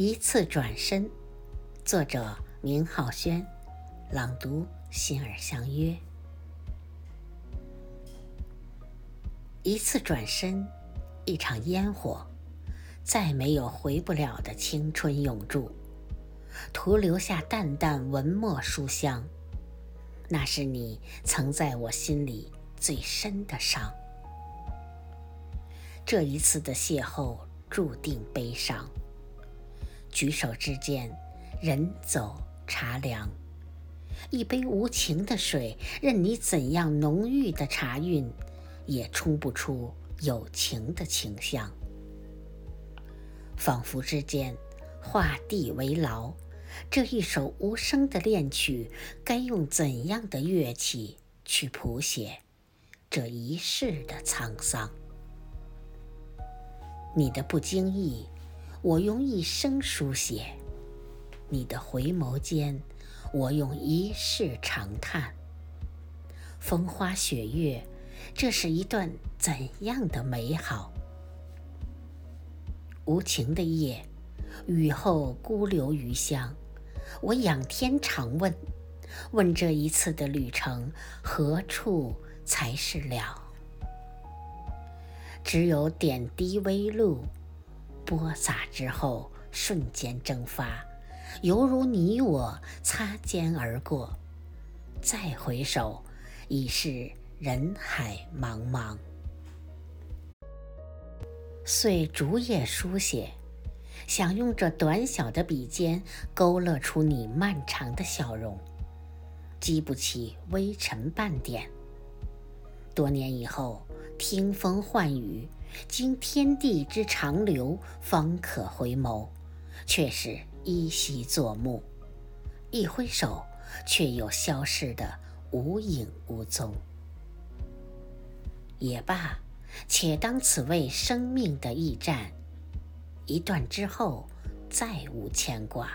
一次转身，作者明浩轩，朗读心儿相约。一次转身，一场烟火，再没有回不了的青春永驻，徒留下淡淡文墨书香。那是你曾在我心里最深的伤。这一次的邂逅注定悲伤。举手之间，人走茶凉。一杯无情的水，任你怎样浓郁的茶韵，也冲不出有情的清香。仿佛之间，画地为牢。这一首无声的恋曲，该用怎样的乐器去谱写这一世的沧桑？你的不经意。我用一生书写你的回眸间，我用一世长叹。风花雪月，这是一段怎样的美好？无情的夜，雨后孤留余香。我仰天长问，问这一次的旅程，何处才是了？只有点滴微露。播撒之后，瞬间蒸发，犹如你我擦肩而过。再回首，已是人海茫茫。遂逐页书写，想用这短小的笔尖勾勒出你漫长的笑容，激不起微尘半点。多年以后，听风唤雨。经天地之长流，方可回眸，却是依稀作目。一挥手，却又消失得无影无踪。也罢，且当此为生命的驿站，一段之后，再无牵挂。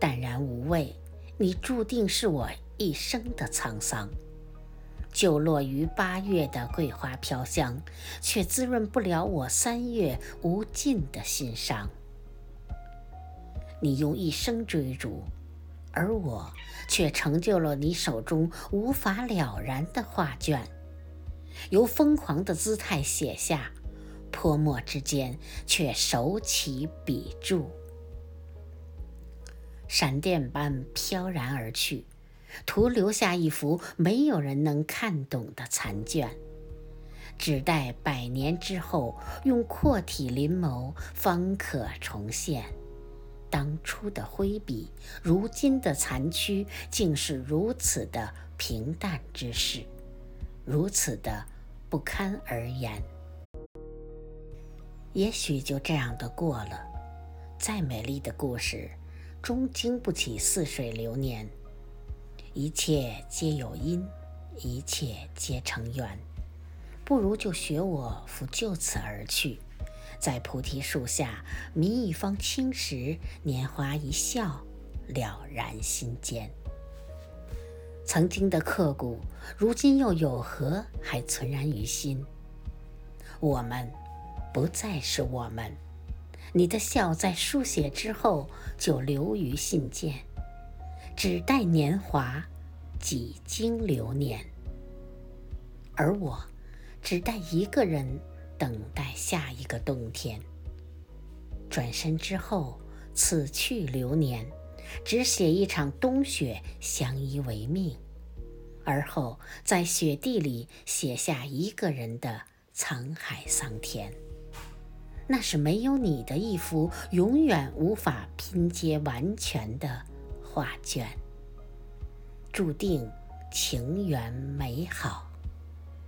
淡然无味，你注定是我一生的沧桑。就落于八月的桂花飘香，却滋润不了我三月无尽的心伤。你用一生追逐，而我却成就了你手中无法了然的画卷。由疯狂的姿态写下，泼墨之间却手起笔注，闪电般飘然而去。徒留下一幅没有人能看懂的残卷，只待百年之后，用阔体临摹，方可重现当初的挥笔。如今的残躯，竟是如此的平淡之事，如此的不堪而言。也许就这样的过了。再美丽的故事，终经不起似水流年。一切皆有因，一切皆成缘。不如就学我，复就此而去，在菩提树下觅一方青石，拈花一笑，了然心间。曾经的刻骨，如今又有何还存然于心？我们不再是我们。你的笑在书写之后就流于信笺。只待年华，几经流年，而我只待一个人，等待下一个冬天。转身之后，此去流年，只写一场冬雪相依为命，而后在雪地里写下一个人的沧海桑田。那是没有你的一幅永远无法拼接完全的。画卷，注定情缘美好。